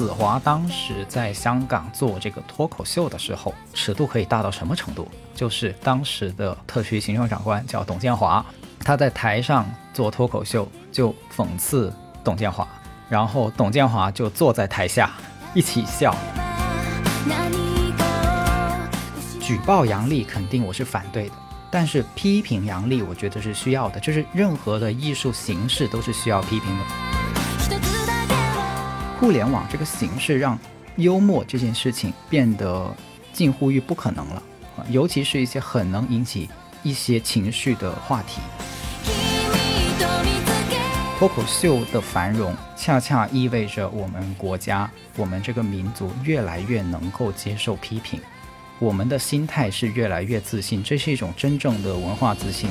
子华当时在香港做这个脱口秀的时候，尺度可以大到什么程度？就是当时的特区行政长官叫董建华，他在台上做脱口秀就讽刺董建华，然后董建华就坐在台下一起笑。举报杨笠肯定我是反对的，但是批评杨笠我觉得是需要的，就是任何的艺术形式都是需要批评的。互联网这个形式让幽默这件事情变得近乎于不可能了，尤其是一些很能引起一些情绪的话题。脱口秀的繁荣，恰恰意味着我们国家、我们这个民族越来越能够接受批评，我们的心态是越来越自信，这是一种真正的文化自信。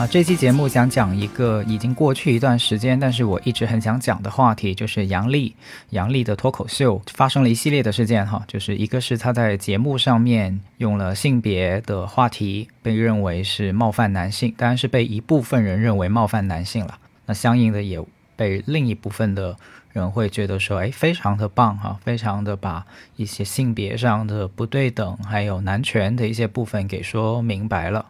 啊，这期节目想讲一个已经过去一段时间，但是我一直很想讲的话题，就是杨笠。杨笠的脱口秀发生了一系列的事件，哈，就是一个是他在节目上面用了性别的话题，被认为是冒犯男性，当然是被一部分人认为冒犯男性了。那相应的也被另一部分的人会觉得说，哎，非常的棒，哈，非常的把一些性别上的不对等，还有男权的一些部分给说明白了。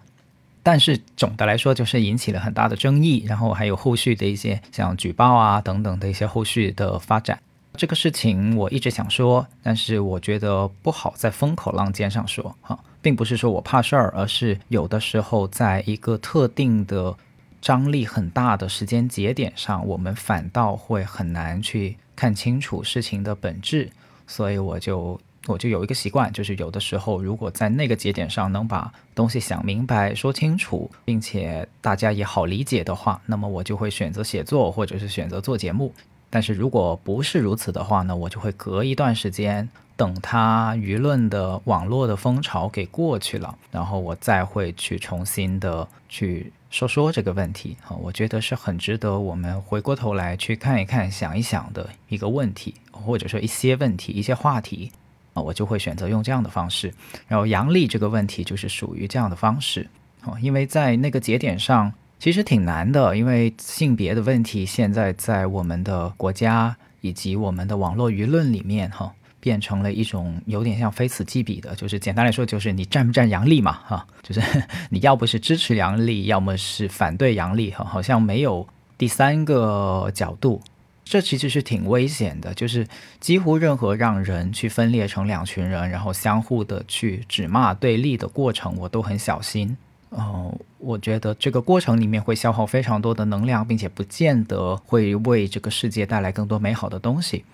但是总的来说，就是引起了很大的争议，然后还有后续的一些像举报啊等等的一些后续的发展。这个事情我一直想说，但是我觉得不好在风口浪尖上说哈，并不是说我怕事儿，而是有的时候在一个特定的张力很大的时间节点上，我们反倒会很难去看清楚事情的本质，所以我就。我就有一个习惯，就是有的时候，如果在那个节点上能把东西想明白、说清楚，并且大家也好理解的话，那么我就会选择写作，或者是选择做节目。但是如果不是如此的话呢，我就会隔一段时间，等它舆论的网络的风潮给过去了，然后我再会去重新的去说说这个问题。啊，我觉得是很值得我们回过头来去看一看、想一想的一个问题，或者说一些问题、一些话题。啊，我就会选择用这样的方式。然后杨笠这个问题就是属于这样的方式，哦，因为在那个节点上其实挺难的，因为性别的问题现在在我们的国家以及我们的网络舆论里面，哈，变成了一种有点像非此即彼的，就是简单来说就是你站不站杨笠嘛，哈，就是 你要不是支持杨笠，要么是反对杨笠，哈，好像没有第三个角度。这其实是挺危险的，就是几乎任何让人去分裂成两群人，然后相互的去指骂对立的过程，我都很小心。哦，我觉得这个过程里面会消耗非常多的能量，并且不见得会为这个世界带来更多美好的东西。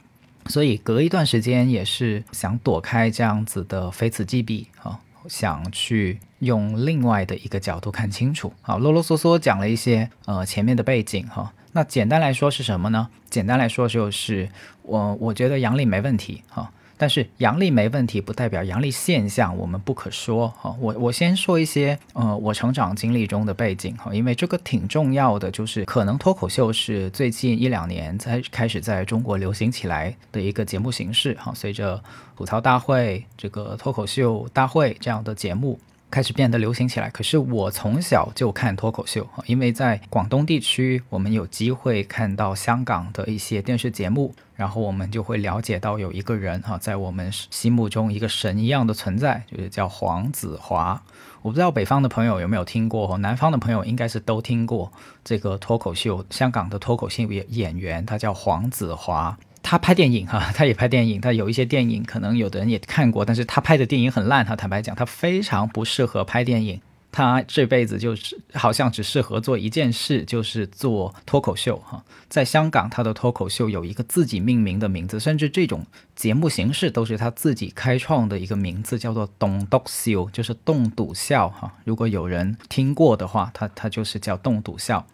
所以隔一段时间也是想躲开这样子的非此即彼啊，想去用另外的一个角度看清楚。好，啰啰嗦嗦讲了一些呃前面的背景哈。那简单来说是什么呢？简单来说就是我我觉得阳历没问题哈，但是阳历没问题不代表阳历现象我们不可说哈。我我先说一些呃我成长经历中的背景哈，因为这个挺重要的，就是可能脱口秀是最近一两年才开始在中国流行起来的一个节目形式哈。随着吐槽大会、这个脱口秀大会这样的节目。开始变得流行起来。可是我从小就看脱口秀因为在广东地区，我们有机会看到香港的一些电视节目，然后我们就会了解到有一个人哈，在我们心目中一个神一样的存在，就是叫黄子华。我不知道北方的朋友有没有听过，南方的朋友应该是都听过这个脱口秀，香港的脱口秀演演员，他叫黄子华。他拍电影哈，他也拍电影，他有一些电影可能有的人也看过，但是他拍的电影很烂。他坦白讲，他非常不适合拍电影。他这辈子就是好像只适合做一件事，就是做脱口秀哈。在香港，他的脱口秀有一个自己命名的名字，甚至这种节目形式都是他自己开创的一个名字，叫做“栋笃笑”，就是“栋笃笑”哈。如果有人听过的话，他他就是叫“栋笃笑”。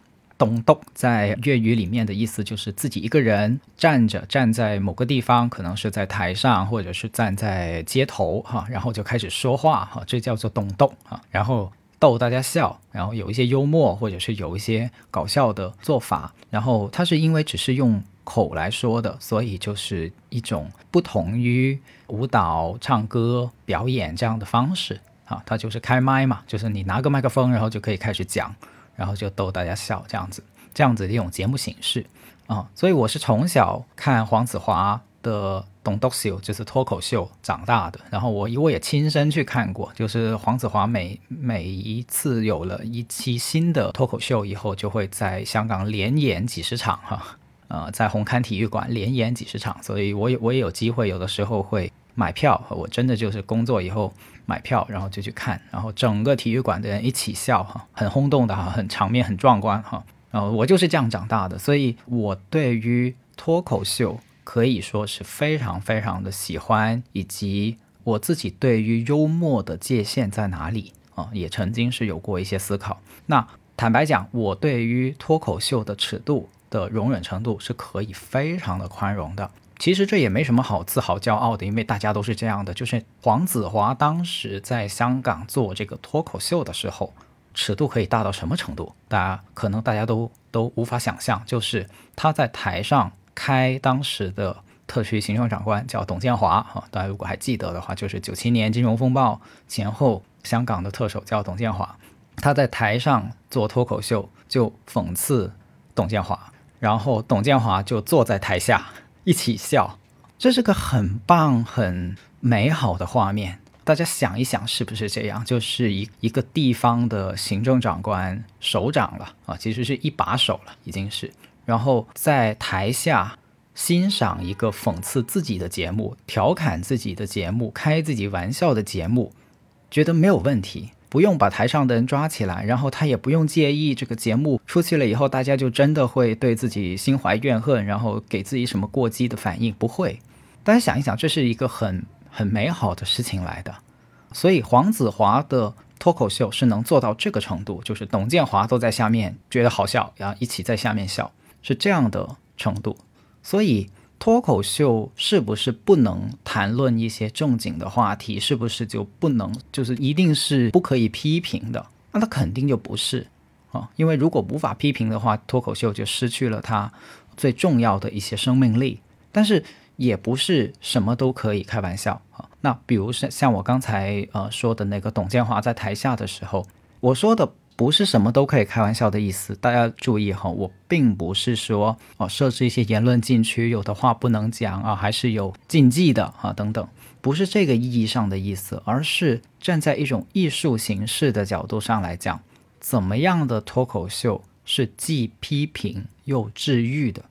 董栋在粤语里面的意思就是自己一个人站着，站在某个地方，可能是在台上，或者是站在街头哈，然后就开始说话哈，这叫做董栋啊，然后逗大家笑，然后有一些幽默，或者是有一些搞笑的做法，然后他是因为只是用口来说的，所以就是一种不同于舞蹈、唱歌、表演这样的方式啊，它就是开麦嘛，就是你拿个麦克风，然后就可以开始讲。然后就逗大家笑，这样子，这样子的一种节目形式啊，所以我是从小看黄子华的《董笃秀》，就是脱口秀长大的。然后我我也亲身去看过，就是黄子华每每一次有了一期新的脱口秀以后，就会在香港连演几十场哈，呃，在红磡体育馆连演几十场，所以我也我也有机会，有的时候会买票，我真的就是工作以后。买票，然后就去看，然后整个体育馆的人一起笑，哈，很轰动的哈，很场面很壮观哈。然后我就是这样长大的，所以我对于脱口秀可以说是非常非常的喜欢，以及我自己对于幽默的界限在哪里啊，也曾经是有过一些思考。那坦白讲，我对于脱口秀的尺度的容忍程度是可以非常的宽容的。其实这也没什么好自豪骄傲的，因为大家都是这样的。就是黄子华当时在香港做这个脱口秀的时候，尺度可以大到什么程度？大家可能大家都都无法想象。就是他在台上开当时的特区行政长官叫董建华啊，大家如果还记得的话，就是九七年金融风暴前后香港的特首叫董建华，他在台上做脱口秀就讽刺董建华，然后董建华就坐在台下。一起笑，这是个很棒、很美好的画面。大家想一想，是不是这样？就是一一个地方的行政长官首长了啊，其实是一把手了，已经是。然后在台下欣赏一个讽刺自己的节目、调侃自己的节目、开自己玩笑的节目，觉得没有问题。不用把台上的人抓起来，然后他也不用介意这个节目出去了以后，大家就真的会对自己心怀怨恨，然后给自己什么过激的反应？不会。大家想一想，这是一个很很美好的事情来的。所以黄子华的脱口秀是能做到这个程度，就是董建华都在下面觉得好笑，然后一起在下面笑，是这样的程度。所以。脱口秀是不是不能谈论一些正经的话题？是不是就不能就是一定是不可以批评的？那它肯定就不是啊，因为如果无法批评的话，脱口秀就失去了它最重要的一些生命力。但是也不是什么都可以开玩笑啊。那比如像像我刚才呃说的那个董建华在台下的时候，我说的。不是什么都可以开玩笑的意思，大家注意哈，我并不是说哦设置一些言论禁区，有的话不能讲啊，还是有禁忌的啊等等，不是这个意义上的意思，而是站在一种艺术形式的角度上来讲，怎么样的脱口秀是既批评又治愈的？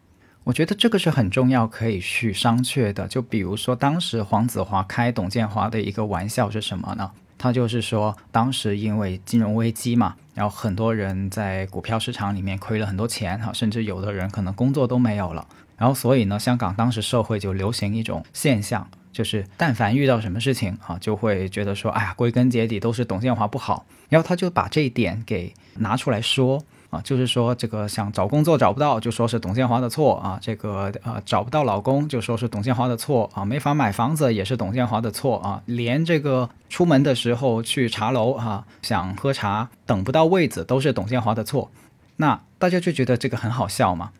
我觉得这个是很重要，可以去商榷的。就比如说当时黄子华开董建华的一个玩笑是什么呢？他就是说，当时因为金融危机嘛，然后很多人在股票市场里面亏了很多钱哈，甚至有的人可能工作都没有了。然后所以呢，香港当时社会就流行一种现象，就是但凡遇到什么事情啊，就会觉得说，哎呀，归根结底都是董建华不好。然后他就把这一点给拿出来说。啊，就是说这个想找工作找不到，就说是董建华的错啊；这个呃找不到老公，就说是董建华的错啊；没法买房子也是董建华的错啊；连这个出门的时候去茶楼哈，想喝茶等不到位子都是董建华的错。那大家就觉得这个很好笑嘛？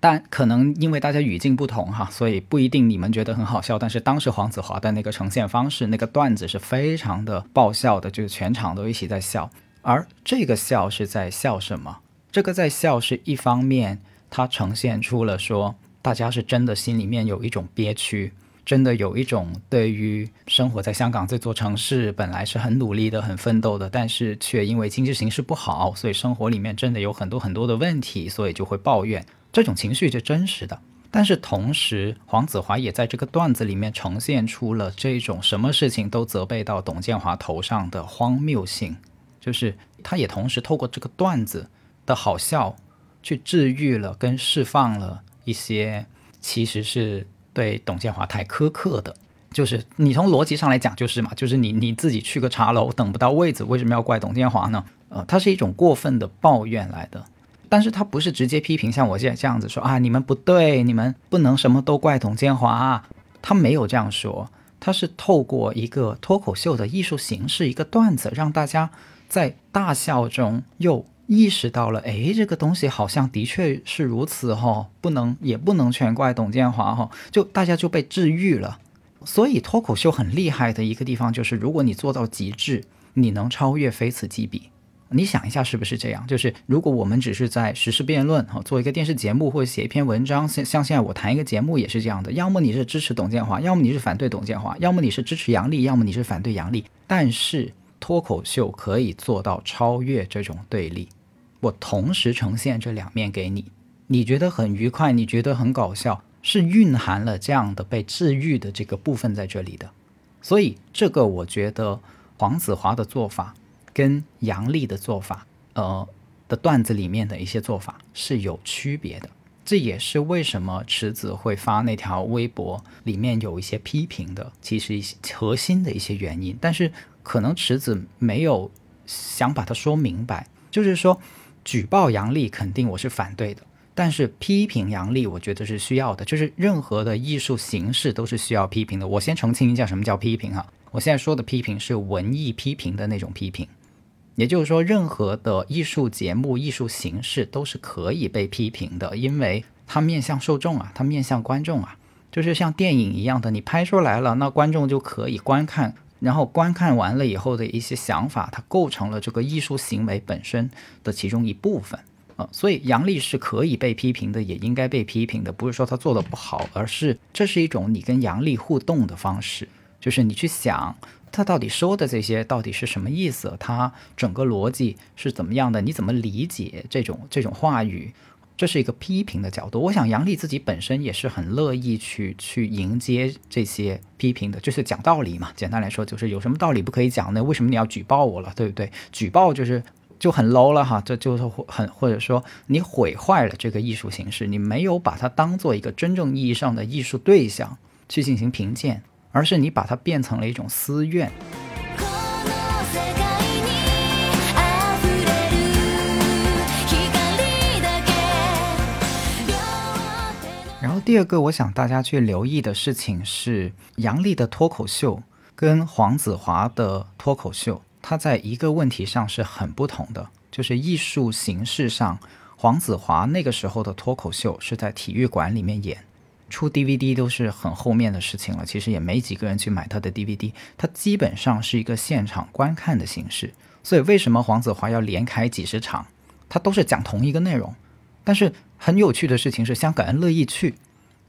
但可能因为大家语境不同哈，所以不一定你们觉得很好笑。但是当时黄子华的那个呈现方式，那个段子是非常的爆笑的，就是全场都一起在笑。而这个笑是在笑什么？这个在笑是一方面，它呈现出了说大家是真的心里面有一种憋屈，真的有一种对于生活在香港这座城市本来是很努力的、很奋斗的，但是却因为经济形势不好，所以生活里面真的有很多很多的问题，所以就会抱怨。这种情绪是真实的，但是同时黄子华也在这个段子里面呈现出了这种什么事情都责备到董建华头上的荒谬性，就是他也同时透过这个段子。的好笑，去治愈了跟释放了一些，其实是对董建华太苛刻的，就是你从逻辑上来讲就是嘛，就是你你自己去个茶楼等不到位子，为什么要怪董建华呢？呃，它是一种过分的抱怨来的。但是他不是直接批评，像我现在这样子说啊，你们不对，你们不能什么都怪董建华，他没有这样说，他是透过一个脱口秀的艺术形式，一个段子，让大家在大笑中又意识到了，哎，这个东西好像的确是如此哈，不能也不能全怪董建华哈，就大家就被治愈了。所以脱口秀很厉害的一个地方就是，如果你做到极致，你能超越非此即彼。你想一下，是不是这样？就是如果我们只是在实时辩论，哈，做一个电视节目或者写一篇文章，像像现在我谈一个节目也是这样的。要么你是支持董建华，要么你是反对董建华，要么你是支持杨笠，要么你是反对杨笠。但是脱口秀可以做到超越这种对立，我同时呈现这两面给你，你觉得很愉快，你觉得很搞笑，是蕴含了这样的被治愈的这个部分在这里的。所以这个我觉得黄子华的做法。跟杨笠的做法，呃的段子里面的一些做法是有区别的，这也是为什么池子会发那条微博里面有一些批评的，其实一些核心的一些原因。但是可能池子没有想把它说明白，就是说举报杨笠肯定我是反对的，但是批评杨笠我觉得是需要的，就是任何的艺术形式都是需要批评的。我先澄清一下什么叫批评哈，我现在说的批评是文艺批评的那种批评。也就是说，任何的艺术节目、艺术形式都是可以被批评的，因为它面向受众啊，它面向观众啊，就是像电影一样的，你拍出来了，那观众就可以观看，然后观看完了以后的一些想法，它构成了这个艺术行为本身的其中一部分啊。所以杨笠是可以被批评的，也应该被批评的，不是说他做的不好，而是这是一种你跟杨笠互动的方式，就是你去想。他到底说的这些到底是什么意思？他整个逻辑是怎么样的？你怎么理解这种这种话语？这是一个批评的角度。我想杨笠自己本身也是很乐意去去迎接这些批评的，就是讲道理嘛。简单来说，就是有什么道理不可以讲呢？为什么你要举报我了？对不对？举报就是就很 low 了哈，这就是或很或者说你毁坏了这个艺术形式，你没有把它当做一个真正意义上的艺术对象去进行评鉴。而是你把它变成了一种私怨。第二个，我想大家去留意的事情是，杨笠的脱口秀跟黄子华的脱口秀，它在一个问题上是很不同的，就是艺术形式上，黄子华那个时候的脱口秀是在体育馆里面演。出 DVD 都是很后面的事情了，其实也没几个人去买他的 DVD，它基本上是一个现场观看的形式。所以为什么黄子华要连开几十场，他都是讲同一个内容。但是很有趣的事情是，香港人乐意去，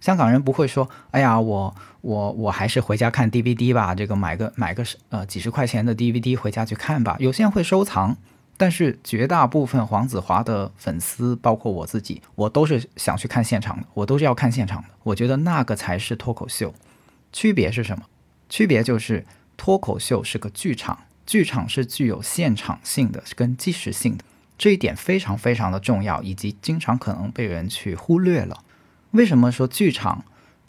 香港人不会说，哎呀，我我我还是回家看 DVD 吧，这个买个买个呃几十块钱的 DVD 回家去看吧。有些人会收藏。但是绝大部分黄子华的粉丝，包括我自己，我都是想去看现场的，我都是要看现场的。我觉得那个才是脱口秀。区别是什么？区别就是脱口秀是个剧场，剧场是具有现场性的跟即时性的，这一点非常非常的重要，以及经常可能被人去忽略了。为什么说剧场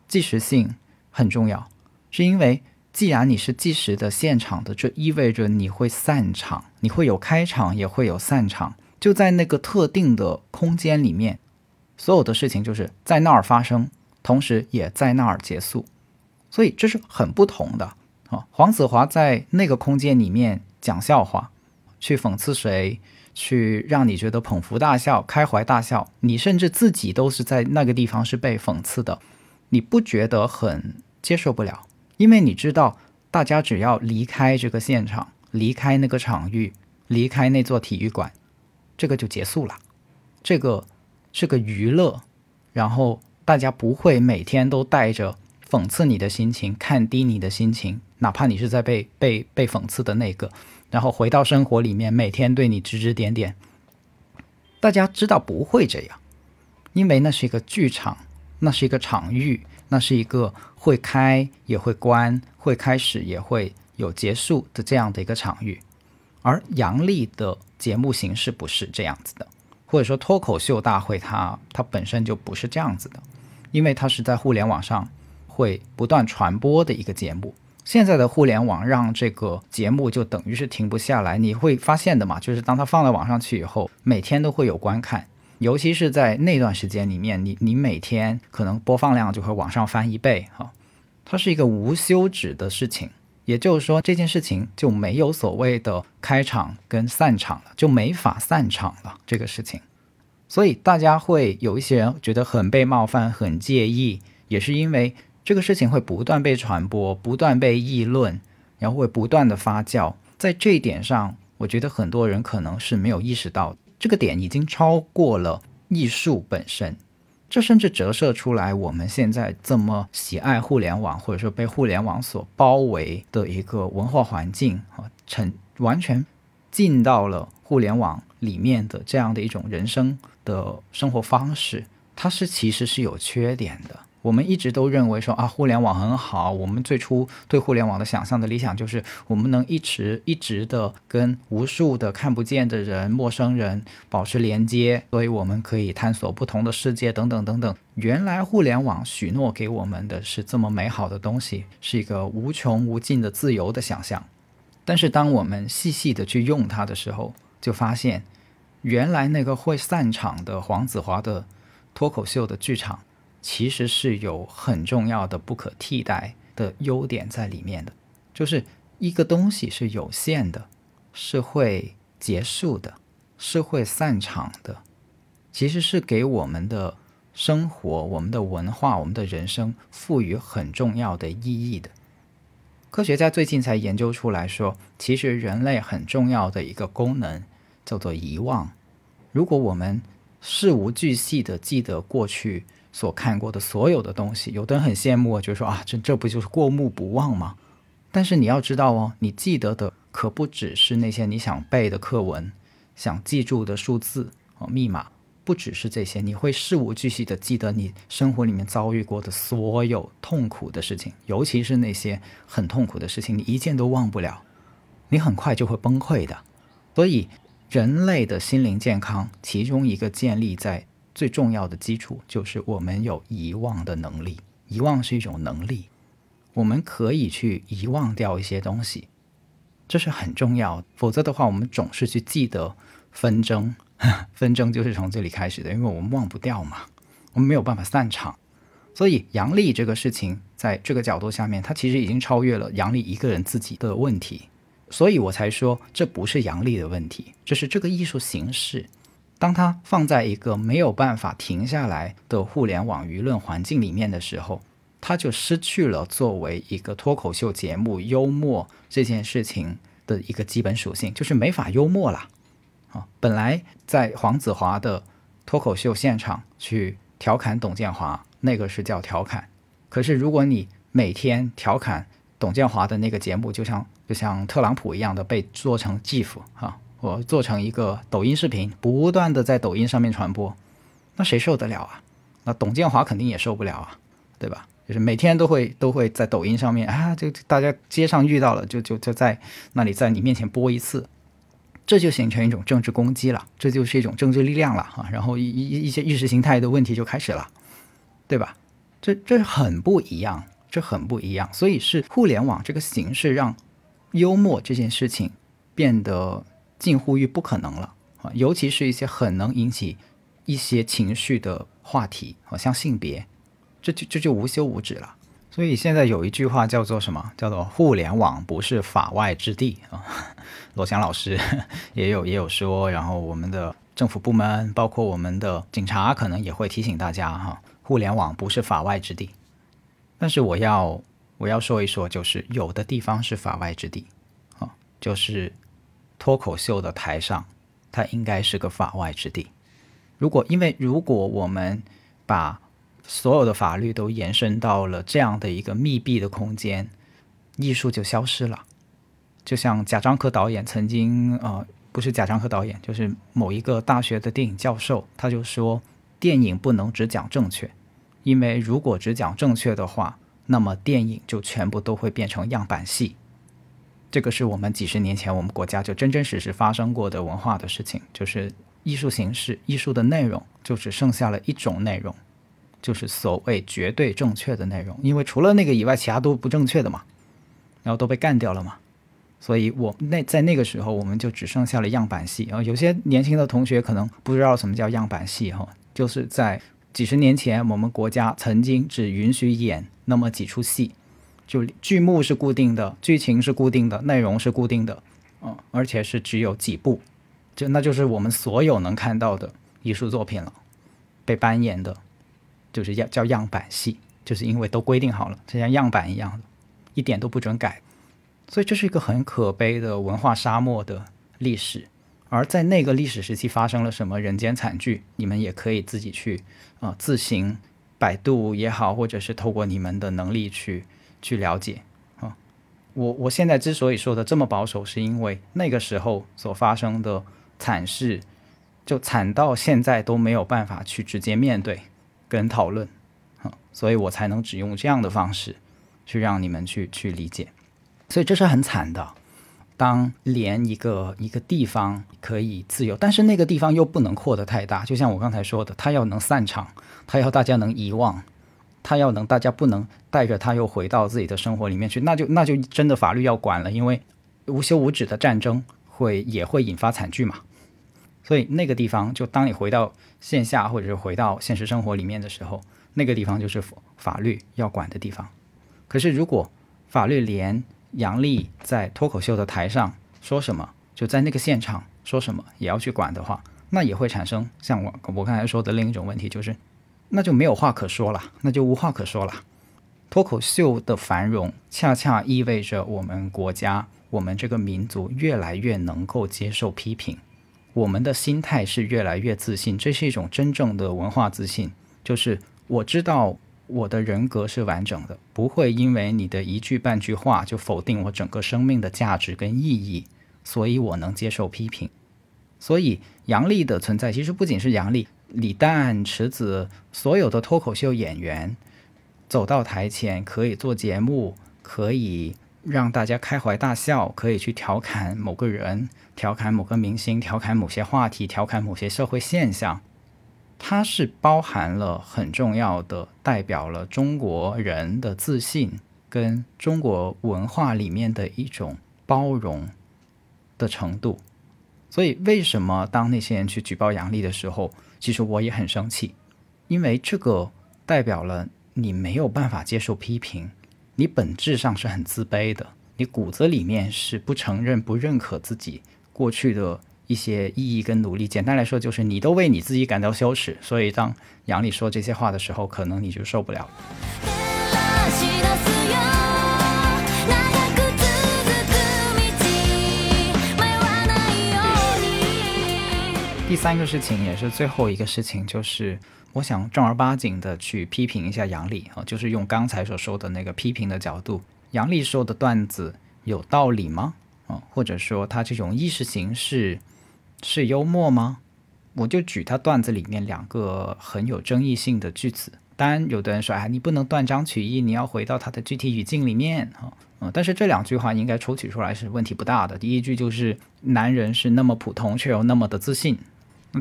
即时性很重要？是因为。既然你是即时的现场的，这意味着你会散场，你会有开场，也会有散场，就在那个特定的空间里面，所有的事情就是在那儿发生，同时也在那儿结束，所以这是很不同的啊。黄子华在那个空间里面讲笑话，去讽刺谁，去让你觉得捧腹大笑、开怀大笑，你甚至自己都是在那个地方是被讽刺的，你不觉得很接受不了？因为你知道，大家只要离开这个现场，离开那个场域，离开那座体育馆，这个就结束了。这个是个娱乐，然后大家不会每天都带着讽刺你的心情、看低你的心情，哪怕你是在被被被讽刺的那个，然后回到生活里面，每天对你指指点点。大家知道不会这样，因为那是一个剧场，那是一个场域。那是一个会开也会关，会开始也会有结束的这样的一个场域，而杨笠的节目形式不是这样子的，或者说脱口秀大会它它本身就不是这样子的，因为它是在互联网上会不断传播的一个节目。现在的互联网让这个节目就等于是停不下来，你会发现的嘛，就是当它放到网上去以后，每天都会有观看，尤其是在那段时间里面，你你每天可能播放量就会往上翻一倍哈，它是一个无休止的事情。也就是说，这件事情就没有所谓的开场跟散场了，就没法散场了。这个事情，所以大家会有一些人觉得很被冒犯、很介意，也是因为这个事情会不断被传播、不断被议论，然后会不断的发酵。在这一点上，我觉得很多人可能是没有意识到，这个点已经超过了艺术本身。这甚至折射出来，我们现在这么喜爱互联网，或者说被互联网所包围的一个文化环境啊，成完全进到了互联网里面的这样的一种人生的生活方式，它是其实是有缺点的。我们一直都认为说啊，互联网很好。我们最初对互联网的想象的理想就是，我们能一直一直的跟无数的看不见的人、陌生人保持连接，所以我们可以探索不同的世界，等等等等。原来互联网许诺给我们的是这么美好的东西，是一个无穷无尽的自由的想象。但是当我们细细的去用它的时候，就发现，原来那个会散场的黄子华的脱口秀的剧场。其实是有很重要的、不可替代的优点在里面的，就是一个东西是有限的，是会结束的，是会散场的，其实是给我们的生活、我们的文化、我们的人生赋予很重要的意义的。科学家最近才研究出来说，其实人类很重要的一个功能叫做遗忘。如果我们事无巨细的记得过去。所看过的所有的东西，有的人很羡慕，就说啊，这这不就是过目不忘吗？但是你要知道哦，你记得的可不只是那些你想背的课文，想记住的数字哦，密码，不只是这些，你会事无巨细的记得你生活里面遭遇过的所有痛苦的事情，尤其是那些很痛苦的事情，你一件都忘不了，你很快就会崩溃的。所以，人类的心灵健康，其中一个建立在。最重要的基础就是我们有遗忘的能力，遗忘是一种能力，我们可以去遗忘掉一些东西，这是很重要。否则的话，我们总是去记得纷争，纷争就是从这里开始的，因为我们忘不掉嘛，我们没有办法散场。所以杨丽这个事情，在这个角度下面，它其实已经超越了杨丽一个人自己的问题，所以我才说这不是杨丽的问题，这是这个艺术形式。当它放在一个没有办法停下来的互联网舆论环境里面的时候，它就失去了作为一个脱口秀节目幽默这件事情的一个基本属性，就是没法幽默了。啊，本来在黄子华的脱口秀现场去调侃董建华，那个是叫调侃。可是如果你每天调侃董建华的那个节目，就像就像特朗普一样的被做成 GIF 哈。我做成一个抖音视频，不断的在抖音上面传播，那谁受得了啊？那董建华肯定也受不了啊，对吧？就是每天都会都会在抖音上面啊，就大家街上遇到了，就就就在那里在你面前播一次，这就形成一种政治攻击了，这就是一种政治力量了啊。然后一一一些意识形态的问题就开始了，对吧？这这很不一样，这很不一样。所以是互联网这个形式让幽默这件事情变得。近乎于不可能了啊！尤其是一些很能引起一些情绪的话题，好像性别，这就这就无休无止了。所以现在有一句话叫做什么？叫做“互联网不是法外之地”啊！罗翔老师 也有也有说，然后我们的政府部门，包括我们的警察，可能也会提醒大家哈：互联网不是法外之地。但是我要我要说一说，就是有的地方是法外之地啊，就是。脱口秀的台上，它应该是个法外之地。如果因为如果我们把所有的法律都延伸到了这样的一个密闭的空间，艺术就消失了。就像贾樟柯导演曾经，呃，不是贾樟柯导演，就是某一个大学的电影教授，他就说，电影不能只讲正确，因为如果只讲正确的话，那么电影就全部都会变成样板戏。这个是我们几十年前我们国家就真真实实发生过的文化的事情，就是艺术形式、艺术的内容就只剩下了一种内容，就是所谓绝对正确的内容。因为除了那个以外，其他都不正确的嘛，然后都被干掉了嘛。所以我那在那个时候，我们就只剩下了样板戏啊。有些年轻的同学可能不知道什么叫样板戏哈，就是在几十年前，我们国家曾经只允许演那么几出戏，就剧目是固定的，剧情是固定的，内容是固定的，嗯，而且是只有几部，就那就是我们所有能看到的艺术作品了，被扮演的，就是要叫样板戏，就是因为都规定好了，就像样板一样，一点都不准改。所以这是一个很可悲的文化沙漠的历史，而在那个历史时期发生了什么人间惨剧，你们也可以自己去啊自行百度也好，或者是透过你们的能力去去了解啊。我我现在之所以说的这么保守，是因为那个时候所发生的惨事，就惨到现在都没有办法去直接面对跟讨论啊，所以我才能只用这样的方式去让你们去去理解。所以这是很惨的。当连一个一个地方可以自由，但是那个地方又不能扩得太大。就像我刚才说的，它要能散场，它要大家能遗忘，他要能大家不能带着他又回到自己的生活里面去，那就那就真的法律要管了。因为无休无止的战争会也会引发惨剧嘛。所以那个地方，就当你回到线下或者是回到现实生活里面的时候，那个地方就是法律要管的地方。可是如果法律连杨笠在脱口秀的台上说什么，就在那个现场说什么，也要去管的话，那也会产生像我我刚才说的另一种问题，就是那就没有话可说了，那就无话可说了。脱口秀的繁荣，恰恰意味着我们国家、我们这个民族越来越能够接受批评，我们的心态是越来越自信，这是一种真正的文化自信，就是我知道。我的人格是完整的，不会因为你的一句半句话就否定我整个生命的价值跟意义，所以我能接受批评。所以杨笠的存在，其实不仅是杨笠、李诞、池子，所有的脱口秀演员走到台前可以做节目，可以让大家开怀大笑，可以去调侃某个人、调侃某个明星、调侃某些话题、调侃某些社会现象。它是包含了很重要的，代表了中国人的自信跟中国文化里面的一种包容的程度。所以，为什么当那些人去举报杨笠的时候，其实我也很生气，因为这个代表了你没有办法接受批评，你本质上是很自卑的，你骨子里面是不承认、不认可自己过去的。一些意义跟努力，简单来说就是你都为你自己感到羞耻，所以当杨丽说这些话的时候，可能你就受不了。第三个事情也是最后一个事情，就是我想正儿八经的去批评一下杨丽啊，就是用刚才所说的那个批评的角度，杨丽说的段子有道理吗？啊，或者说他这种意识形式。是幽默吗？我就举他段子里面两个很有争议性的句子。当然，有的人说，哎，你不能断章取义，你要回到他的具体语境里面啊。嗯，但是这两句话应该抽取出来是问题不大的。第一句就是男人是那么普通，却又那么的自信。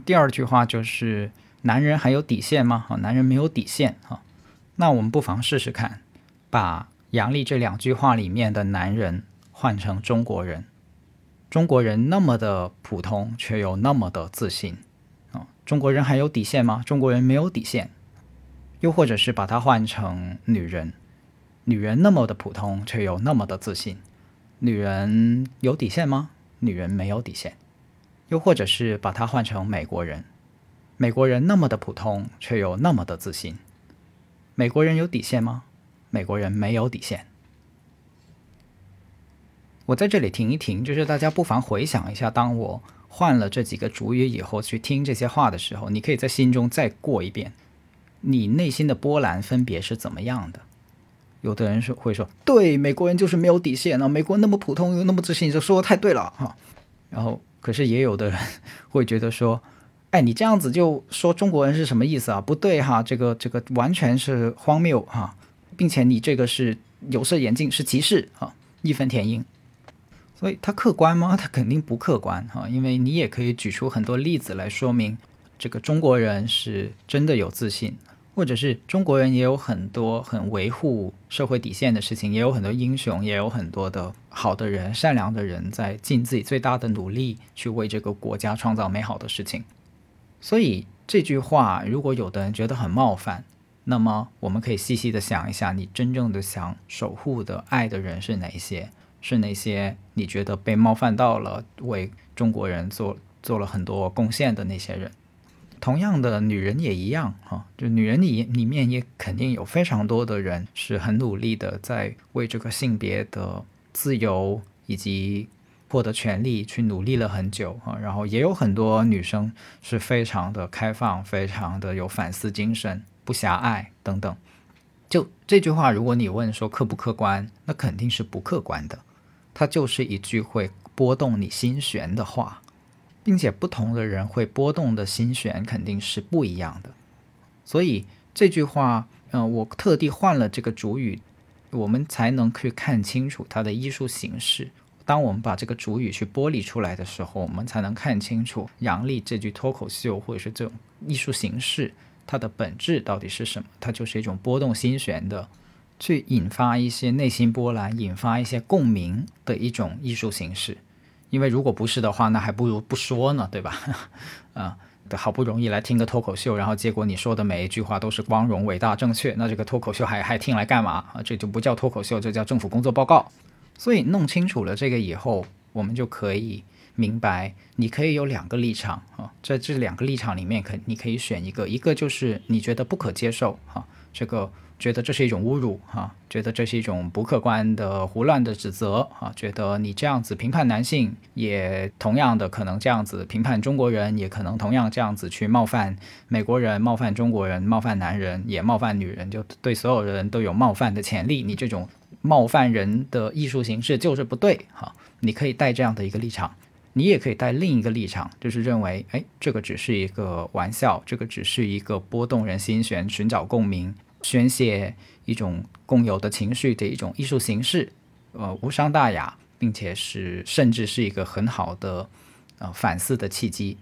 第二句话就是男人还有底线吗？啊，男人没有底线啊。那我们不妨试试看，把杨丽这两句话里面的男人换成中国人。中国人那么的普通，却又那么的自信，啊，中国人还有底线吗？中国人没有底线。又或者是把它换成女人，女人那么的普通，却又那么的自信，女人有底线吗？女人没有底线。又或者是把它换成美国人，美国人那么的普通，却又那么的自信，美国人有底线吗？美国人没有底线。我在这里停一停，就是大家不妨回想一下，当我换了这几个主语以后，去听这些话的时候，你可以在心中再过一遍，你内心的波澜分别是怎么样的？有的人是会说，对，美国人就是没有底线啊，美国那么普通又那么自信，就说的太对了哈。然后，可是也有的人 会觉得说，哎，你这样子就说中国人是什么意思啊？不对哈，这个这个完全是荒谬哈，并且你这个是有色眼镜，是歧视啊，义愤填膺。所以它客观吗？它肯定不客观哈，因为你也可以举出很多例子来说明，这个中国人是真的有自信，或者是中国人也有很多很维护社会底线的事情，也有很多英雄，也有很多的好的人、善良的人在尽自己最大的努力去为这个国家创造美好的事情。所以这句话，如果有的人觉得很冒犯，那么我们可以细细的想一下，你真正的想守护的爱的人是哪些？是那些你觉得被冒犯到了，为中国人做做了很多贡献的那些人？同样的，女人也一样哈，就女人里里面也肯定有非常多的人是很努力的，在为这个性别的自由以及获得权利去努力了很久啊。然后也有很多女生是非常的开放，非常的有反思精神，不狭隘等等。就这句话，如果你问说客不客观，那肯定是不客观的，它就是一句会拨动你心弦的话。并且不同的人会波动的心弦肯定是不一样的，所以这句话，嗯，我特地换了这个主语，我们才能去看清楚它的艺术形式。当我们把这个主语去剥离出来的时候，我们才能看清楚杨笠这句脱口秀或者是这种艺术形式，它的本质到底是什么？它就是一种波动心弦的，去引发一些内心波澜、引发一些共鸣的一种艺术形式。因为如果不是的话，那还不如不说呢，对吧？啊，好不容易来听个脱口秀，然后结果你说的每一句话都是光荣、伟大、正确，那这个脱口秀还还听来干嘛啊？这就不叫脱口秀，这叫政府工作报告。所以弄清楚了这个以后，我们就可以明白，你可以有两个立场啊，在这两个立场里面，可你可以选一个，一个就是你觉得不可接受啊，这个。觉得这是一种侮辱，哈，觉得这是一种不客观的胡乱的指责，啊，觉得你这样子评判男性，也同样的可能这样子评判中国人，也可能同样这样子去冒犯美国人、冒犯中国人、冒犯男人，也冒犯女人，就对所有人都有冒犯的潜力。你这种冒犯人的艺术形式就是不对，哈，你可以带这样的一个立场，你也可以带另一个立场，就是认为，哎，这个只是一个玩笑，这个只是一个拨动人心弦、寻找共鸣。宣泄一种共有的情绪的一种艺术形式，呃，无伤大雅，并且是甚至是一个很好的呃反思的契机。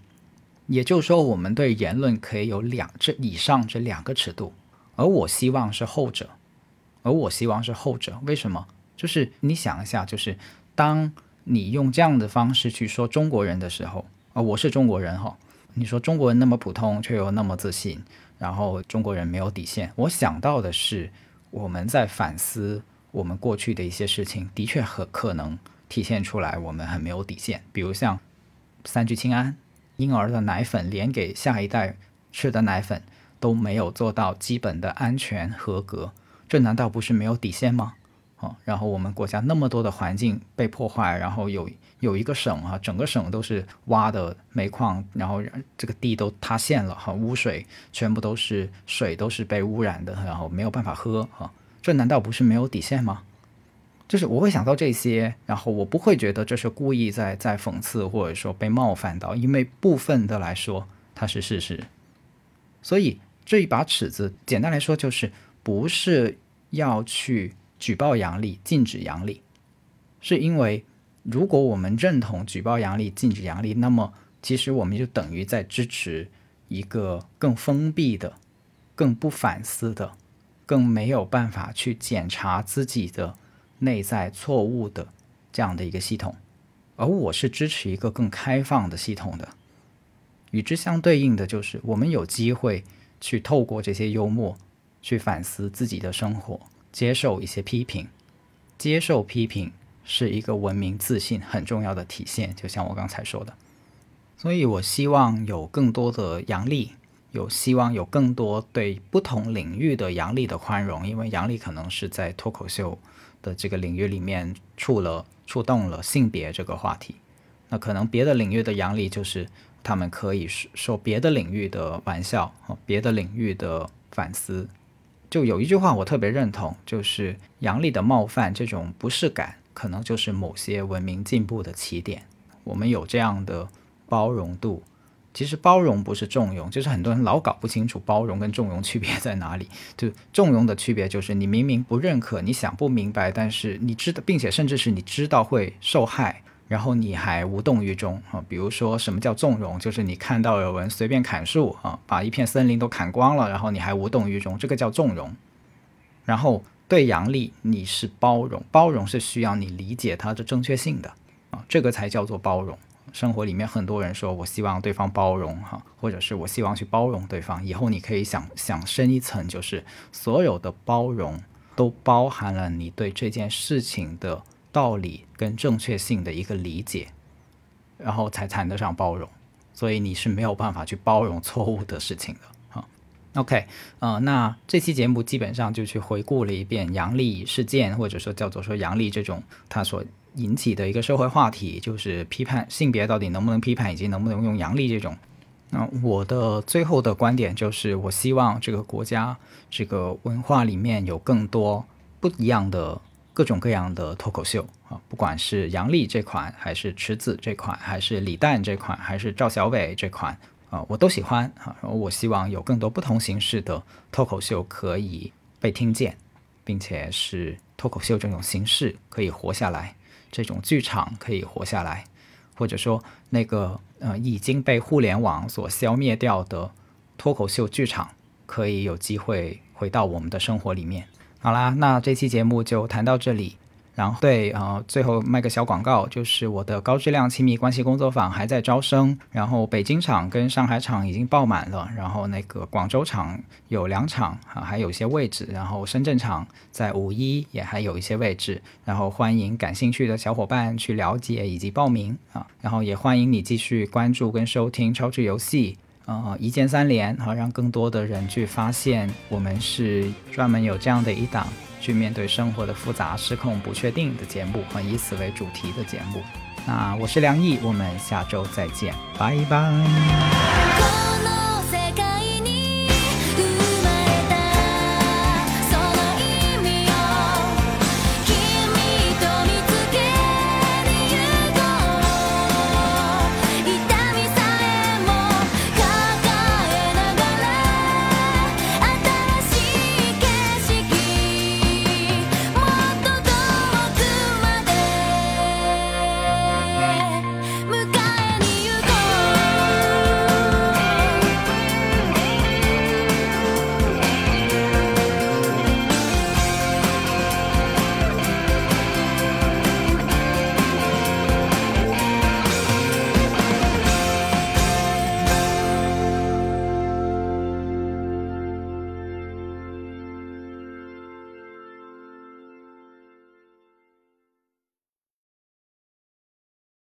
也就是说，我们对言论可以有两这以上这两个尺度，而我希望是后者，而我希望是后者。为什么？就是你想一下，就是当你用这样的方式去说中国人的时候，啊，我是中国人哈，你说中国人那么普通，却又那么自信。然后中国人没有底线，我想到的是我们在反思我们过去的一些事情，的确很可能体现出来我们很没有底线。比如像三聚氰胺，婴儿的奶粉连给下一代吃的奶粉都没有做到基本的安全合格，这难道不是没有底线吗？然后我们国家那么多的环境被破坏，然后有。有一个省啊，整个省都是挖的煤矿，然后这个地都塌陷了哈，污水全部都是水，都是被污染的，然后没有办法喝哈，这难道不是没有底线吗？就是我会想到这些，然后我不会觉得这是故意在在讽刺或者说被冒犯到，因为部分的来说它是事实。所以这一把尺子，简单来说就是不是要去举报杨笠、禁止杨笠，是因为。如果我们认同举报杨笠、禁止杨笠，那么其实我们就等于在支持一个更封闭的、更不反思的、更没有办法去检查自己的内在错误的这样的一个系统。而我是支持一个更开放的系统的。与之相对应的就是，我们有机会去透过这些幽默去反思自己的生活，接受一些批评，接受批评。是一个文明自信很重要的体现，就像我刚才说的，所以我希望有更多的杨笠，有希望有更多对不同领域的杨笠的宽容，因为杨笠可能是在脱口秀的这个领域里面触了触动了性别这个话题，那可能别的领域的杨笠就是他们可以说别的领域的玩笑别的领域的反思，就有一句话我特别认同，就是杨笠的冒犯这种不适感。可能就是某些文明进步的起点。我们有这样的包容度，其实包容不是纵容，就是很多人老搞不清楚包容跟纵容区别在哪里。就纵容的区别就是你明明不认可，你想不明白，但是你知道，并且甚至是你知道会受害，然后你还无动于衷啊。比如说什么叫纵容，就是你看到有人随便砍树啊，把一片森林都砍光了，然后你还无动于衷，这个叫纵容。然后对阳历你是包容，包容是需要你理解它的正确性的啊，这个才叫做包容。生活里面很多人说，我希望对方包容哈，或者是我希望去包容对方。以后你可以想想深一层，就是所有的包容都包含了你对这件事情的道理跟正确性的一个理解，然后才谈得上包容。所以你是没有办法去包容错误的事情的哈。OK，呃，那这期节目基本上就去回顾了一遍阳历事件，或者说叫做说阳历这种它所。引起的一个社会话题就是批判性别到底能不能批判，以及能不能用阳历这种。那我的最后的观点就是，我希望这个国家这个文化里面有更多不一样的各种各样的脱口秀啊，不管是杨笠这款，还是池子这款，还是李诞这款，还是赵小伟这款啊，我都喜欢啊。我希望有更多不同形式的脱口秀可以被听见，并且是脱口秀这种形式可以活下来。这种剧场可以活下来，或者说那个呃已经被互联网所消灭掉的脱口秀剧场，可以有机会回到我们的生活里面。好啦，那这期节目就谈到这里。然后对，呃，最后卖个小广告，就是我的高质量亲密关系工作坊还在招生，然后北京场跟上海场已经爆满了，然后那个广州场有两场啊，还有一些位置，然后深圳场在五一也还有一些位置，然后欢迎感兴趣的小伙伴去了解以及报名啊，然后也欢迎你继续关注跟收听超智游戏，呃，一键三连，好让更多的人去发现我们是专门有这样的一档。去面对生活的复杂、失控、不确定的节目和以此为主题的节目。那我是梁毅，我们下周再见，拜拜。